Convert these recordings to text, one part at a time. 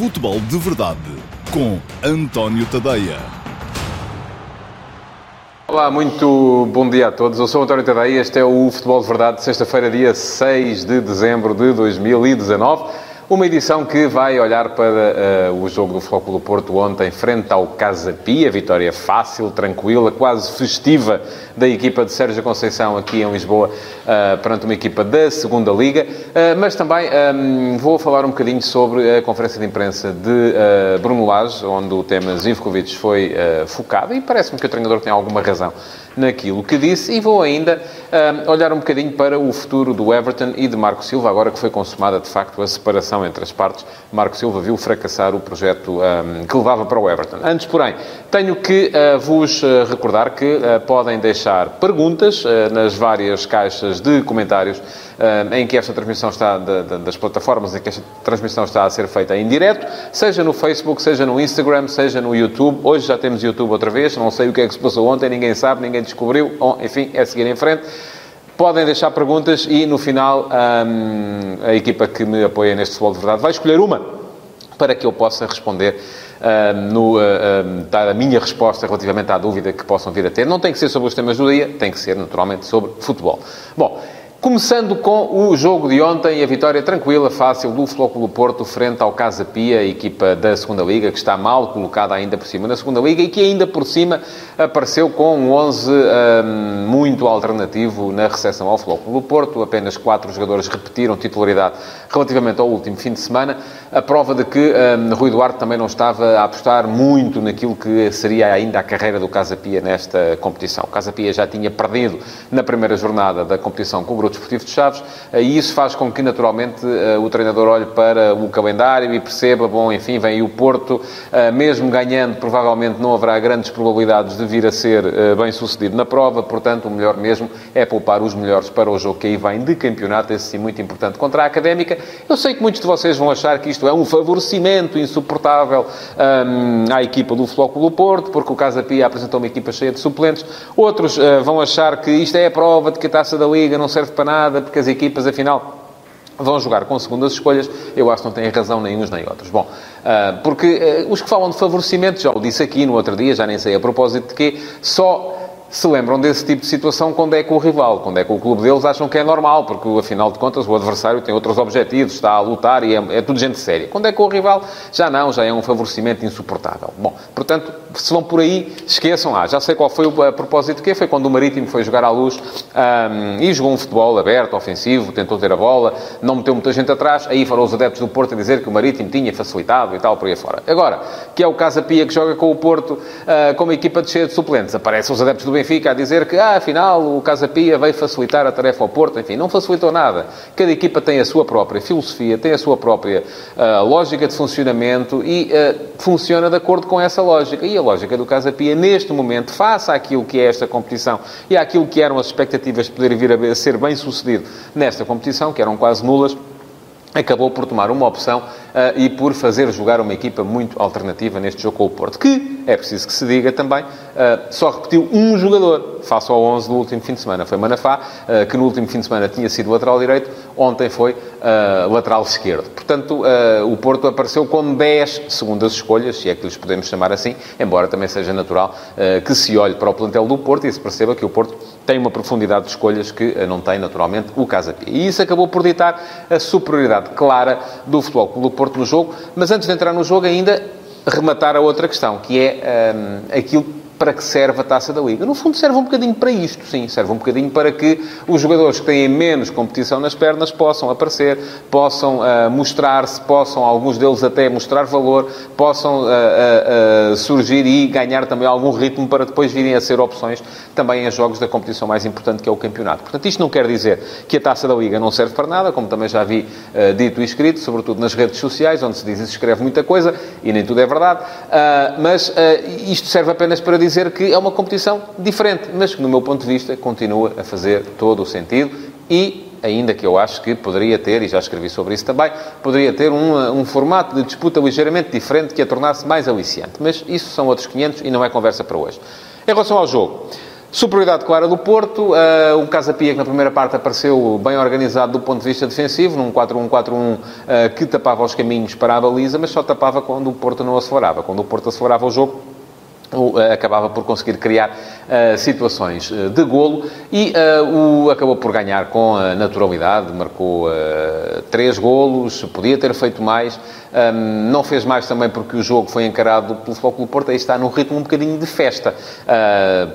Futebol de Verdade com António Tadeia. Olá, muito bom dia a todos. Eu sou António Tadeia. Este é o Futebol de Verdade, sexta-feira, dia 6 de dezembro de 2019. Uma edição que vai olhar para uh, o jogo do do Porto ontem, frente ao Casa Pia. Vitória fácil, tranquila, quase festiva da equipa de Sérgio Conceição aqui em Lisboa, uh, perante uma equipa da Segunda Liga. Uh, mas também um, vou falar um bocadinho sobre a conferência de imprensa de Bruno Lage, onde o tema Zivkovic foi focado. E parece-me que o treinador tem alguma razão naquilo que disse. E vou ainda olhar um bocadinho para o futuro do Everton e de Marco Silva, agora que foi consumada de facto a separação entre as partes, Marco Silva viu fracassar o projeto um, que levava para o Everton. Antes, porém, tenho que uh, vos uh, recordar que uh, podem deixar perguntas nas várias caixas de comentários em que esta transmissão está, das plataformas em que esta transmissão está a ser feita em direto, seja no Facebook, seja no Instagram, seja no YouTube. Hoje já temos YouTube outra vez, não sei o que é que se passou ontem, ninguém sabe, ninguém descobriu. Enfim, é seguir em frente. Podem deixar perguntas e, no final, a equipa que me apoia neste Futebol de Verdade vai escolher uma para que eu possa responder um, no, um, dar a minha resposta relativamente à dúvida que possam vir a ter. Não tem que ser sobre os temas do dia, tem que ser, naturalmente, sobre futebol. Bom, Começando com o jogo de ontem a vitória tranquila, fácil do Flóculo Porto frente ao Casa Pia, equipa da Segunda Liga, que está mal colocada ainda por cima na Segunda Liga e que ainda por cima apareceu com um 11 um, muito alternativo na recepção ao Flóculo Porto. Apenas quatro jogadores repetiram titularidade relativamente ao último fim de semana. A prova de que um, Rui Duarte também não estava a apostar muito naquilo que seria ainda a carreira do Casa Pia nesta competição. O Casa Pia já tinha perdido na primeira jornada da competição com o Desportivo de Chaves, e isso faz com que, naturalmente, eh, o treinador olhe para o calendário e perceba, bom, enfim, vem aí o Porto, eh, mesmo ganhando, provavelmente não haverá grandes probabilidades de vir a ser eh, bem sucedido na prova, portanto, o melhor mesmo é poupar os melhores para o jogo que aí vem de campeonato, esse sim muito importante contra a Académica. Eu sei que muitos de vocês vão achar que isto é um favorecimento insuportável um, à equipa do Flóculo Porto, porque o Casa Pia apresentou uma equipa cheia de suplentes. Outros vão achar que isto é a prova de que a Taça da Liga não serve para nada, porque as equipas, afinal, vão jogar com segundas escolhas, eu acho que não têm razão nem uns nem outros. Bom, ah, porque ah, os que falam de favorecimento, já o disse aqui no outro dia, já nem sei a propósito de quê, só se lembram desse tipo de situação quando é com o rival, quando é com o clube deles, acham que é normal, porque afinal de contas o adversário tem outros objetivos, está a lutar e é, é tudo gente séria. Quando é com o rival, já não, já é um favorecimento insuportável. Bom, portanto, se vão por aí, esqueçam. Ah, já sei qual foi o a propósito que foi quando o Marítimo foi jogar à luz um, e jogou um futebol aberto, ofensivo, tentou ter a bola, não meteu muita gente atrás, aí foram os adeptos do Porto a dizer que o Marítimo tinha facilitado e tal, por aí fora. Agora, que é o Casa Pia que joga com o Porto uh, com uma equipa de cheia de suplentes, aparecem os adeptos do Benfica a dizer que, ah, afinal, o Casa Pia veio facilitar a tarefa ao Porto. Enfim, não facilitou nada. Cada equipa tem a sua própria filosofia, tem a sua própria uh, lógica de funcionamento e uh, funciona de acordo com essa lógica. E a lógica do Casa Pia, neste momento, face àquilo que é esta competição e àquilo que eram as expectativas de poder vir a ser bem sucedido nesta competição, que eram quase nulas, acabou por tomar uma opção uh, e por fazer jogar uma equipa muito alternativa neste jogo com o Porto, que, é preciso que se diga também, uh, só repetiu um jogador face ao 11 do último fim de semana. Foi Manafá, uh, que no último fim de semana tinha sido lateral direito, ontem foi lateral esquerdo. Portanto, o Porto apareceu com 10 segundas escolhas, se é que lhes podemos chamar assim, embora também seja natural que se olhe para o plantel do Porto e se perceba que o Porto tem uma profundidade de escolhas que não tem, naturalmente, o Casa Pia. E isso acabou por ditar a superioridade clara do Futebol Clube do Porto no jogo, mas antes de entrar no jogo ainda rematar a outra questão, que é um, aquilo para que serve a Taça da Liga. No fundo, serve um bocadinho para isto, sim. Serve um bocadinho para que os jogadores que têm menos competição nas pernas possam aparecer, possam uh, mostrar-se, possam, alguns deles até mostrar valor, possam uh, uh, surgir e ganhar também algum ritmo para depois virem a ser opções também em jogos da competição mais importante, que é o campeonato. Portanto, isto não quer dizer que a Taça da Liga não serve para nada, como também já vi dito e escrito, sobretudo nas redes sociais, onde se diz e se escreve muita coisa, e nem tudo é verdade, mas isto serve apenas para dizer dizer que é uma competição diferente, mas que, no meu ponto de vista, continua a fazer todo o sentido e, ainda que eu acho que poderia ter, e já escrevi sobre isso também, poderia ter um, um formato de disputa ligeiramente diferente que a tornasse mais aliciante. Mas isso são outros 500 e não é conversa para hoje. Em relação ao jogo, Superioridade clara do Porto. Uh, o Casa Pia, que na primeira parte apareceu bem organizado do ponto de vista defensivo, num 4-1-4-1 uh, que tapava os caminhos para a baliza, mas só tapava quando o Porto não acelerava. Quando o Porto acelerava o jogo, eh, acabava por conseguir criar uh, situações uh, de golo e uh, o, acabou por ganhar com naturalidade, marcou três golos, podia ter feito mais, um, não fez mais também porque o jogo foi encarado pelo Futebol Porto, aí está num ritmo um bocadinho de festa,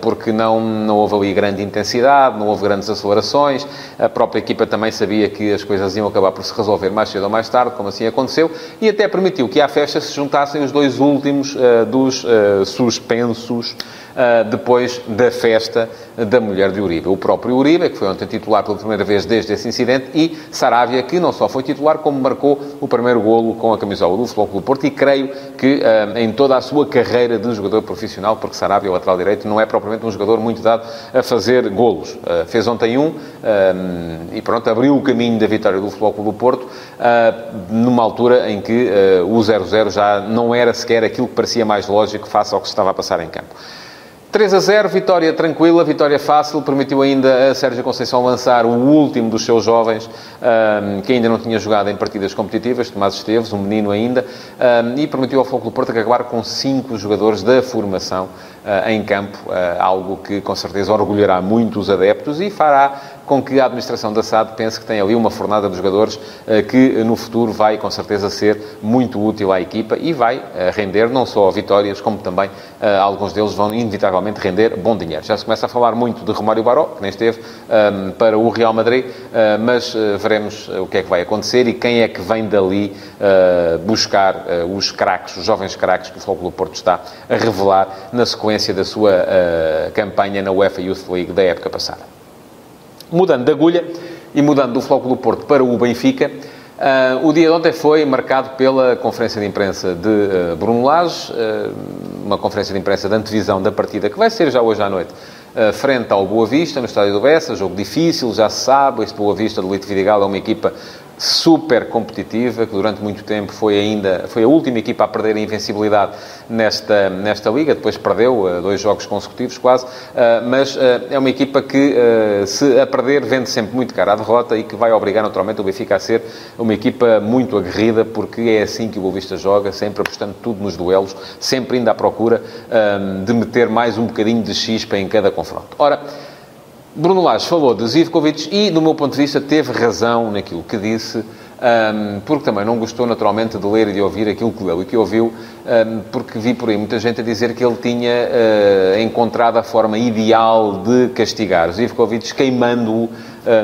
porque não, não houve ali grande intensidade, não houve grandes acelerações, a própria equipa também sabia que as coisas iam acabar por se resolver mais cedo ou mais tarde, como assim aconteceu, e até permitiu que à festa se juntassem os dois últimos dos suspensos suspensos uh, depois da festa da mulher de Uribe. O próprio Uribe, que foi ontem titular pela primeira vez desde esse incidente, e Saravia, que não só foi titular, como marcou o primeiro golo com a camisola do Futebol Clube Porto, e creio que uh, em toda a sua carreira de jogador profissional, porque Saravia, o lateral direito, não é propriamente um jogador muito dado a fazer golos. Uh, fez ontem um, e pronto, abriu o caminho da vitória do Futebol Clube Porto, numa altura em que o 0-0 já não era sequer aquilo que parecia mais lógico face ao que se estava a passar em campo. 3 a 0, vitória tranquila, vitória fácil, permitiu ainda a Sérgio Conceição lançar o último dos seus jovens, um, que ainda não tinha jogado em partidas competitivas, Tomás Esteves, um menino ainda, um, e permitiu ao Foco do Porto acabar com cinco jogadores da formação uh, em campo, uh, algo que com certeza orgulhará muito os adeptos e fará com que a administração da SAD pense que tem ali uma fornada de jogadores uh, que no futuro vai com certeza ser muito útil à equipa e vai render não só vitórias, como também alguns deles vão inevitavelmente render bom dinheiro. Já se começa a falar muito de Romário Baró, que nem esteve, um, para o Real Madrid, mas veremos o que é que vai acontecer e quem é que vem dali buscar os craques, os jovens craques que o Futebol do Porto está a revelar na sequência da sua campanha na UEFA Youth League da época passada. Mudando de agulha e mudando do Floco do Porto para o Benfica, uh, o dia de ontem foi marcado pela conferência de imprensa de uh, Bruno Lage, uma conferência de imprensa de antevisão da partida que vai ser já hoje à noite, frente ao Boa Vista, no estádio do Bessa, jogo difícil, já se sabe, este Boa Vista do Lito Vidigal é uma equipa super competitiva, que durante muito tempo foi ainda foi a última equipa a perder a invencibilidade nesta, nesta liga, depois perdeu uh, dois jogos consecutivos quase, uh, mas uh, é uma equipa que se a perder vende sempre muito cara a derrota e que vai obrigar naturalmente o Benfica a ser uma equipa muito aguerrida, porque é assim que o Boa Vista joga, sempre apostando tudo nos duelos, sempre indo à procura de meter mais um bocadinho de chispa em cada confronto. Ora, Bruno Lage falou de Zivkovic e, do meu ponto de vista, teve razão naquilo que disse, porque também não gostou, naturalmente, de ler e de ouvir aquilo que leu e que ouviu, porque vi por aí muita gente a dizer que ele tinha uh, encontrado a forma ideal de castigar Zivkovic, queimando-o uh,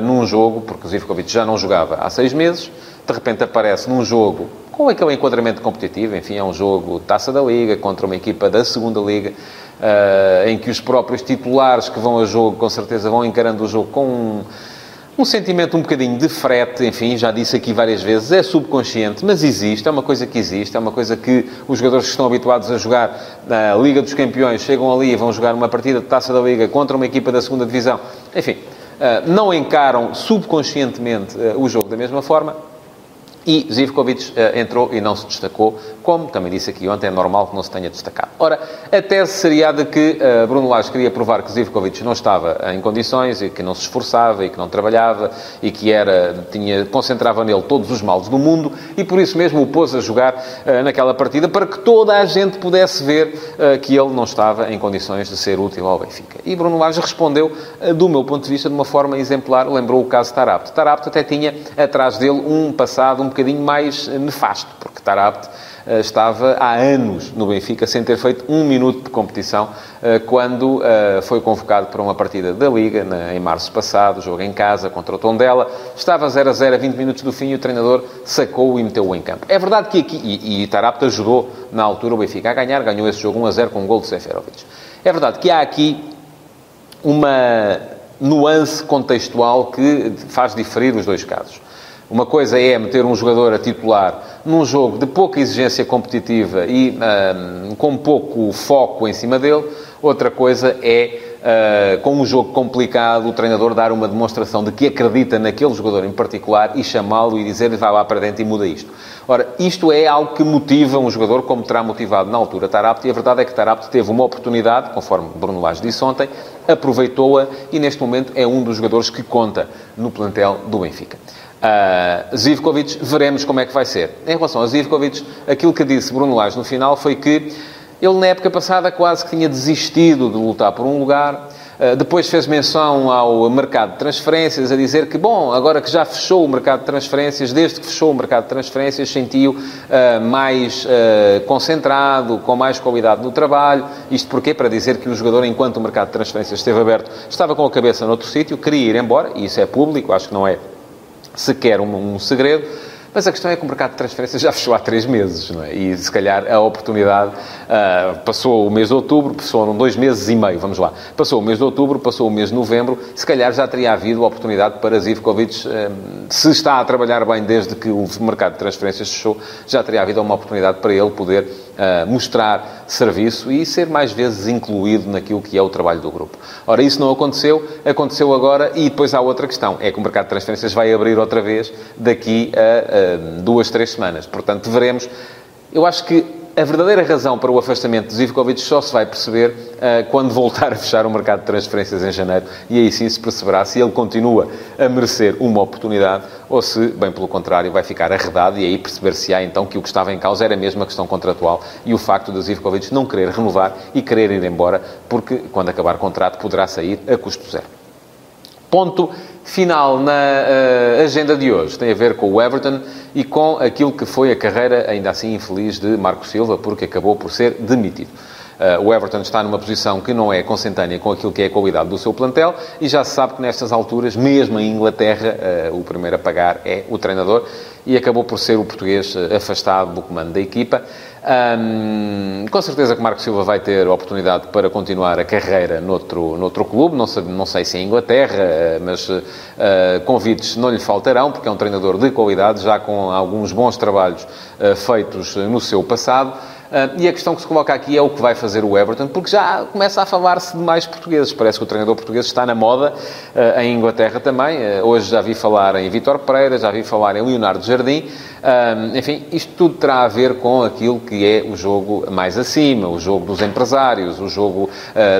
num jogo, porque Zivkovic já não jogava há seis meses, de repente aparece num jogo com aquele enquadramento competitivo, enfim, é um jogo taça da Liga contra uma equipa da segunda Liga, uh, em que os próprios titulares que vão a jogo, com certeza, vão encarando o jogo com um, um sentimento um bocadinho de frete, enfim, já disse aqui várias vezes, é subconsciente, mas existe, é uma coisa que existe, é uma coisa que os jogadores que estão habituados a jogar na Liga dos Campeões chegam ali e vão jogar uma partida de taça da Liga contra uma equipa da segunda Divisão, enfim, uh, não encaram subconscientemente uh, o jogo da mesma forma e Zivkovic uh, entrou e não se destacou, como também disse aqui ontem, é normal que não se tenha destacado. Ora, a tese seria a de que uh, Bruno Lage queria provar que Zivkovic não estava em condições e que não se esforçava e que não trabalhava e que era, tinha, concentrava nele todos os males do mundo e por isso mesmo o pôs a jogar uh, naquela partida para que toda a gente pudesse ver que ele não estava em condições de ser útil ao Benfica. E Bruno Lage respondeu, do meu ponto de vista, de uma forma exemplar, lembrou o caso Tarapte. Tarapte até tinha atrás dele um passado um bocadinho mais nefasto, porque Tarabt eh, estava há anos no Benfica sem ter feito um minuto de competição eh, quando eh, foi convocado para uma partida da Liga em março passado, jogo em casa contra o Tondela. Estava 0 a 0 a 20 minutos do fim e o treinador sacou-o e meteu-o em campo. É verdade que aqui, e, Tarapta ajudou na altura o Benfica a ganhar, ganhou esse jogo 1 a 0 com um gol de Seferovic. É verdade que há aqui uma nuance contextual que faz diferir os dois casos. Uma coisa é meter um jogador a titular num jogo de pouca exigência competitiva e um, com pouco foco em cima dele. Outra coisa é uh, com um jogo complicado, o treinador dar uma demonstração de que acredita naquele jogador em particular e chamá-lo e dizer-lhe vai lá para dentro e muda isto. Ora, isto é algo que motiva um jogador como terá motivado na altura Tarapte e a verdade é que Tarapte teve uma oportunidade, conforme Bruno Lage disse ontem, aproveitou-a e neste momento é um dos jogadores que conta no plantel do Benfica. Uh, Zivkovic, veremos como é que vai ser. Em relação a Zivkovic, aquilo que disse Bruno Lage no final foi que ele, na época passada, quase que tinha desistido de lutar por um lugar. Uh, depois fez menção ao mercado de transferências, a dizer que, bom, agora que já fechou o mercado de transferências, desde que fechou o mercado de transferências, sentiu uh, mais uh, concentrado, com mais qualidade no trabalho. Isto porquê? Para dizer que o jogador, enquanto o mercado de transferências esteve aberto, estava com a cabeça noutro sítio, queria ir embora, e isso é público, acho que não é sequer um, um segredo mas a questão é que o mercado de transferências já fechou há três meses, não é? E se calhar a oportunidade uh, passou o mês de outubro, foram dois meses e meio, vamos lá. Passou o mês de outubro, passou o mês de novembro, se calhar já teria havido a oportunidade para Zivkovic, uh, se está a trabalhar bem desde que o mercado de transferências fechou, já teria havido uma oportunidade para ele poder uh, mostrar serviço e ser mais vezes incluído naquilo que é o trabalho do grupo. Ora, isso não aconteceu, aconteceu agora e depois há outra questão, é que o mercado de transferências vai abrir outra vez daqui a duas, três semanas. Portanto, veremos. Eu acho que a verdadeira razão para o afastamento de Zivkovic só se vai perceber uh, quando voltar a fechar o mercado de transferências em janeiro e aí sim se perceberá se ele continua a merecer uma oportunidade ou se, bem pelo contrário, vai ficar arredado e aí perceber-se-á então que o que estava em causa era mesmo a questão contratual e o facto de Zivkovic não querer renovar e querer ir embora porque, quando acabar o contrato, poderá sair a custo zero. Ponto final na uh, agenda de hoje tem a ver com o Everton e com aquilo que foi a carreira, ainda assim infeliz, de Marco Silva, porque acabou por ser demitido. Uh, o Everton está numa posição que não é consentânea com aquilo que é a qualidade do seu plantel e já se sabe que nestas alturas, mesmo em Inglaterra, uh, o primeiro a pagar é o treinador e acabou por ser o português afastado do comando da equipa. Um, com certeza que Marco Silva vai ter oportunidade para continuar a carreira noutro, noutro clube, não sei, não sei se em Inglaterra, eh, mas uh, convites não lhe faltarão, porque é um treinador de qualidade, já com alguns bons trabalhos uh, feitos no seu passado. Uh, e a questão que se coloca aqui é o que vai fazer o Everton, porque já começa a falar-se de mais portugueses. Parece que o treinador português está na moda, uh, em Inglaterra também. Uh, hoje já vi falar em Vitor Pereira, já vi falar em Leonardo Jardim. Enfim, isto tudo terá a ver com aquilo que é o jogo mais acima, o jogo dos empresários, o jogo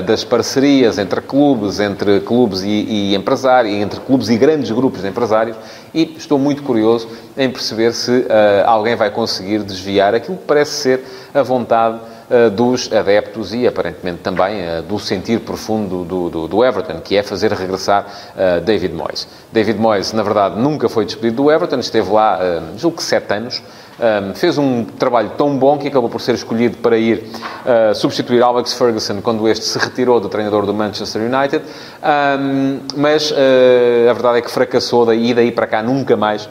das parcerias entre clubes, entre clubes e, e empresários, entre clubes e grandes grupos de empresários. E estou muito curioso em perceber se alguém vai conseguir desviar aquilo que parece ser a vontade uh, dos adeptos e, aparentemente, também uh, do sentir profundo do, do, do, Everton, que é fazer regressar uh, David Moyes. David Moyes, na verdade, nunca foi despedido do Everton, esteve lá, julgo que sete anos, um, fez um trabalho tão bom que acabou por ser escolhido para ir uh, substituir Alex Ferguson quando este se retirou do treinador do Manchester United, um, mas uh, a verdade é que fracassou daí e daí para cá nunca mais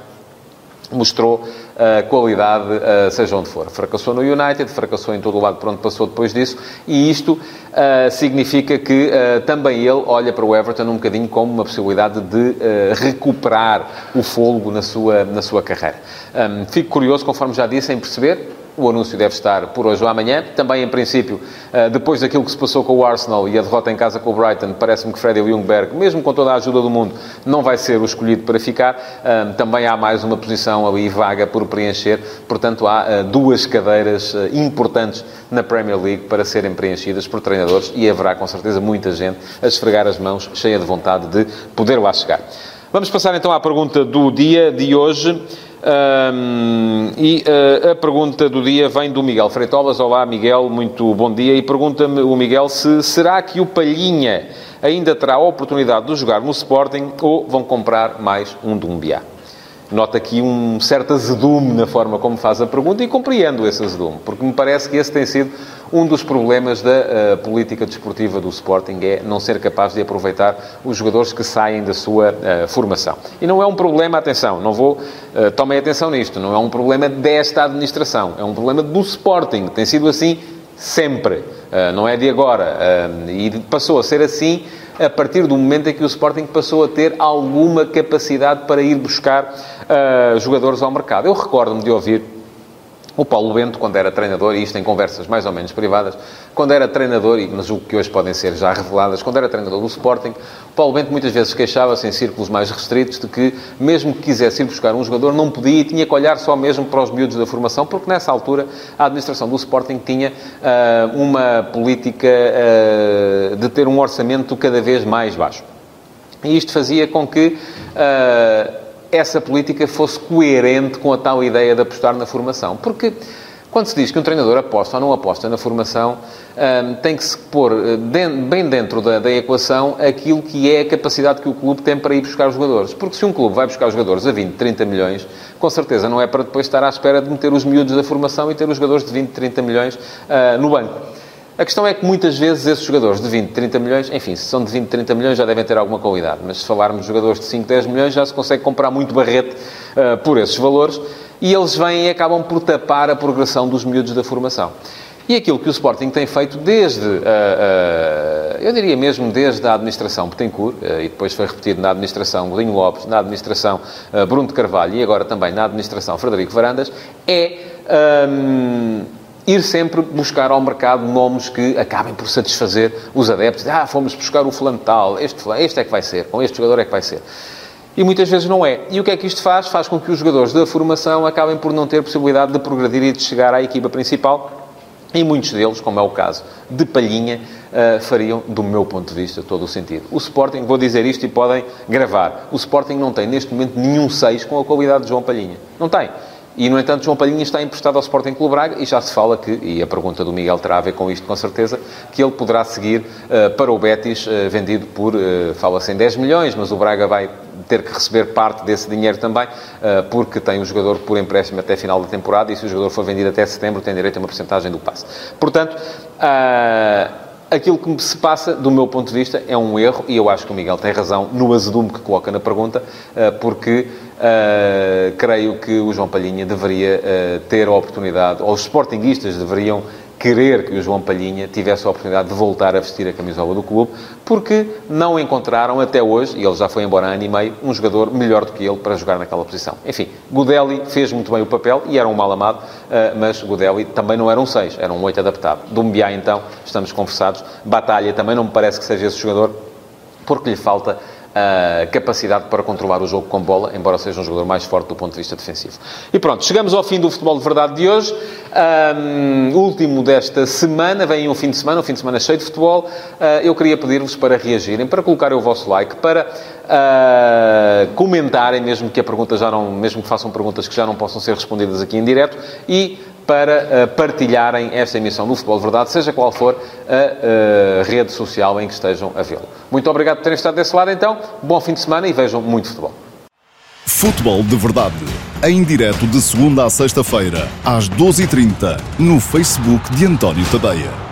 mostrou uh, qualidade, uh, seja onde for. Fracassou no United, fracassou em todo o lado por onde passou depois disso, e isto uh, significa que também ele olha para o Everton um bocadinho como uma possibilidade de recuperar o fôlego na sua, na sua carreira. Um, fico curioso, conforme já disse, em perceber o anúncio deve estar por hoje ou amanhã. Também, em princípio, eh, depois daquilo que se passou com o Arsenal e a derrota em casa com o Brighton, parece-me que Freddy Ljungberg, mesmo com toda a ajuda do mundo, não vai ser o escolhido para ficar. Eh, também há mais uma posição ali vaga por preencher. Portanto, há eh, duas cadeiras importantes na Premier League para serem preenchidas por treinadores e haverá, com certeza, muita gente a esfregar as mãos, cheia de vontade de poder lá chegar. Vamos passar então à pergunta do dia de hoje. Um, e uh, a pergunta do dia vem do Miguel Freitolas. Olá, Miguel, muito bom dia. E pergunta-me o Miguel se será que o Palhinha ainda terá a oportunidade de jogar no Sporting ou vão comprar mais um Dumbiá? Nota aqui um certo azedume na forma como faz a pergunta e compreendo esse azedume, porque me parece que esse tem sido um dos problemas da uh, política desportiva do Sporting, é não ser capaz de aproveitar os jogadores que saem da sua uh, formação. E não é um problema, atenção, não vou, uh, tomem atenção nisto, não é um problema desta administração, é um problema do Sporting, tem sido assim sempre, não é de agora, e passou a ser assim a partir do momento em que o Sporting passou a ter alguma capacidade para ir buscar uh, jogadores ao mercado. Eu recordo-me de ouvir O Paulo Bento, quando era treinador, e isto em conversas mais ou menos privadas, quando era treinador, e mas o que hoje podem ser já reveladas, quando era treinador do Sporting, o Paulo Bento muitas vezes queixava-se em círculos mais restritos de que, mesmo que quisesse ir buscar um jogador, não podia e tinha que olhar só mesmo para os miúdos da formação, porque nessa altura a administração do Sporting tinha uh, uma política uh, de ter um orçamento cada vez mais baixo. E isto fazia com que. Uh, essa política fosse coerente com a tal ideia de apostar na formação. Porque quando se diz que um treinador aposta ou não aposta na formação, um, tem que se pôr eh, bem dentro da, da, equação aquilo que é a capacidade que o clube tem para ir buscar os jogadores. Porque se um clube vai buscar os jogadores a 20, 30 milhões, com certeza não é para depois estar à espera de meter os miúdos da formação e ter os jogadores de 20, 30 milhões uh, no banco. A questão é que muitas vezes esses jogadores de 20, 30 milhões, enfim, se são de 20, 30 milhões já devem ter alguma qualidade, mas se falarmos de jogadores de 5, 10 milhões já se consegue comprar muito barrete uh, por esses valores e eles vêm e acabam por tapar a progressão dos miúdos da formação. E aquilo que o Sporting tem feito desde, uh, uh, eu diria mesmo desde a administração Betancourt, e depois foi repetido na administração Godinho Lopes, na administração Bruno de Carvalho e agora também na administração Frederico Varandas, é um, ir sempre buscar ao mercado nomes que acabem por satisfazer os adeptos. Ah, fomos buscar o fulano tal, este, este é que vai ser, com este jogador é que vai ser. E muitas vezes não é. E o que é que isto faz? Faz com que os jogadores da formação acabem por não ter possibilidade de progredir e de chegar à equipa principal. E muitos deles, como é o caso de Palhinha, uh, fariam, do meu ponto de vista, todo o sentido. O Sporting, vou dizer isto e podem gravar, o Sporting não tem neste momento nenhum 6 com a qualidade de João Palhinha. Não tem. E, no entanto, João Palhinha está emprestado ao Sporting Clube Braga e já se fala que, e a pergunta do Miguel terá a ver com isto com certeza, que ele poderá seguir uh, para o Betis, uh, vendido por, uh, fala-se em 10 milhões, mas o Braga vai ter que receber parte desse dinheiro também, porque tem o jogador por empréstimo até final da temporada e se o jogador for vendido até setembro tem direito a uma porcentagem do passe. Portanto, aquilo que se passa, do meu ponto de vista, é um erro, e eu acho que o Miguel tem razão no azedume que coloca na pergunta, porque Uh, creio que o João Palhinha deveria uh, ter a oportunidade, ou os sportinguistas deveriam querer que o João Palhinha tivesse a oportunidade de voltar a vestir a camisola do clube, porque não encontraram até hoje, e ele já foi embora há ano e meio, um jogador melhor do que ele para jogar naquela posição. Enfim, Godelli fez muito bem o papel e era um mal amado, uh, mas Godelli também não era um 6, era um 8 adaptado. Dumbiá, então, estamos conversados. Batalha também não me parece que seja esse jogador, porque lhe falta a capacidade para controlar o jogo com bola, embora seja um jogador mais forte do ponto de vista defensivo. E pronto, chegamos ao fim do futebol de verdade de hoje. Um, último desta semana, vem um fim de semana, um fim de semana cheio de futebol. Uh, eu queria pedir-vos para reagirem, para colocarem o vosso like, para uh, comentarem, mesmo que a pergunta já não, mesmo que façam perguntas que já não possam ser respondidas aqui em direto, e para uh, partilharem esta emissão do Futebol de Verdade, seja qual for a uh, rede social em que estejam a vê-lo. Muito obrigado por terem estado desse lado, então. Bom fim de semana e vejam muito futebol. Futebol de Verdade, em direto de segunda a sexta-feira, às 12h30, no Facebook de António Tadeia.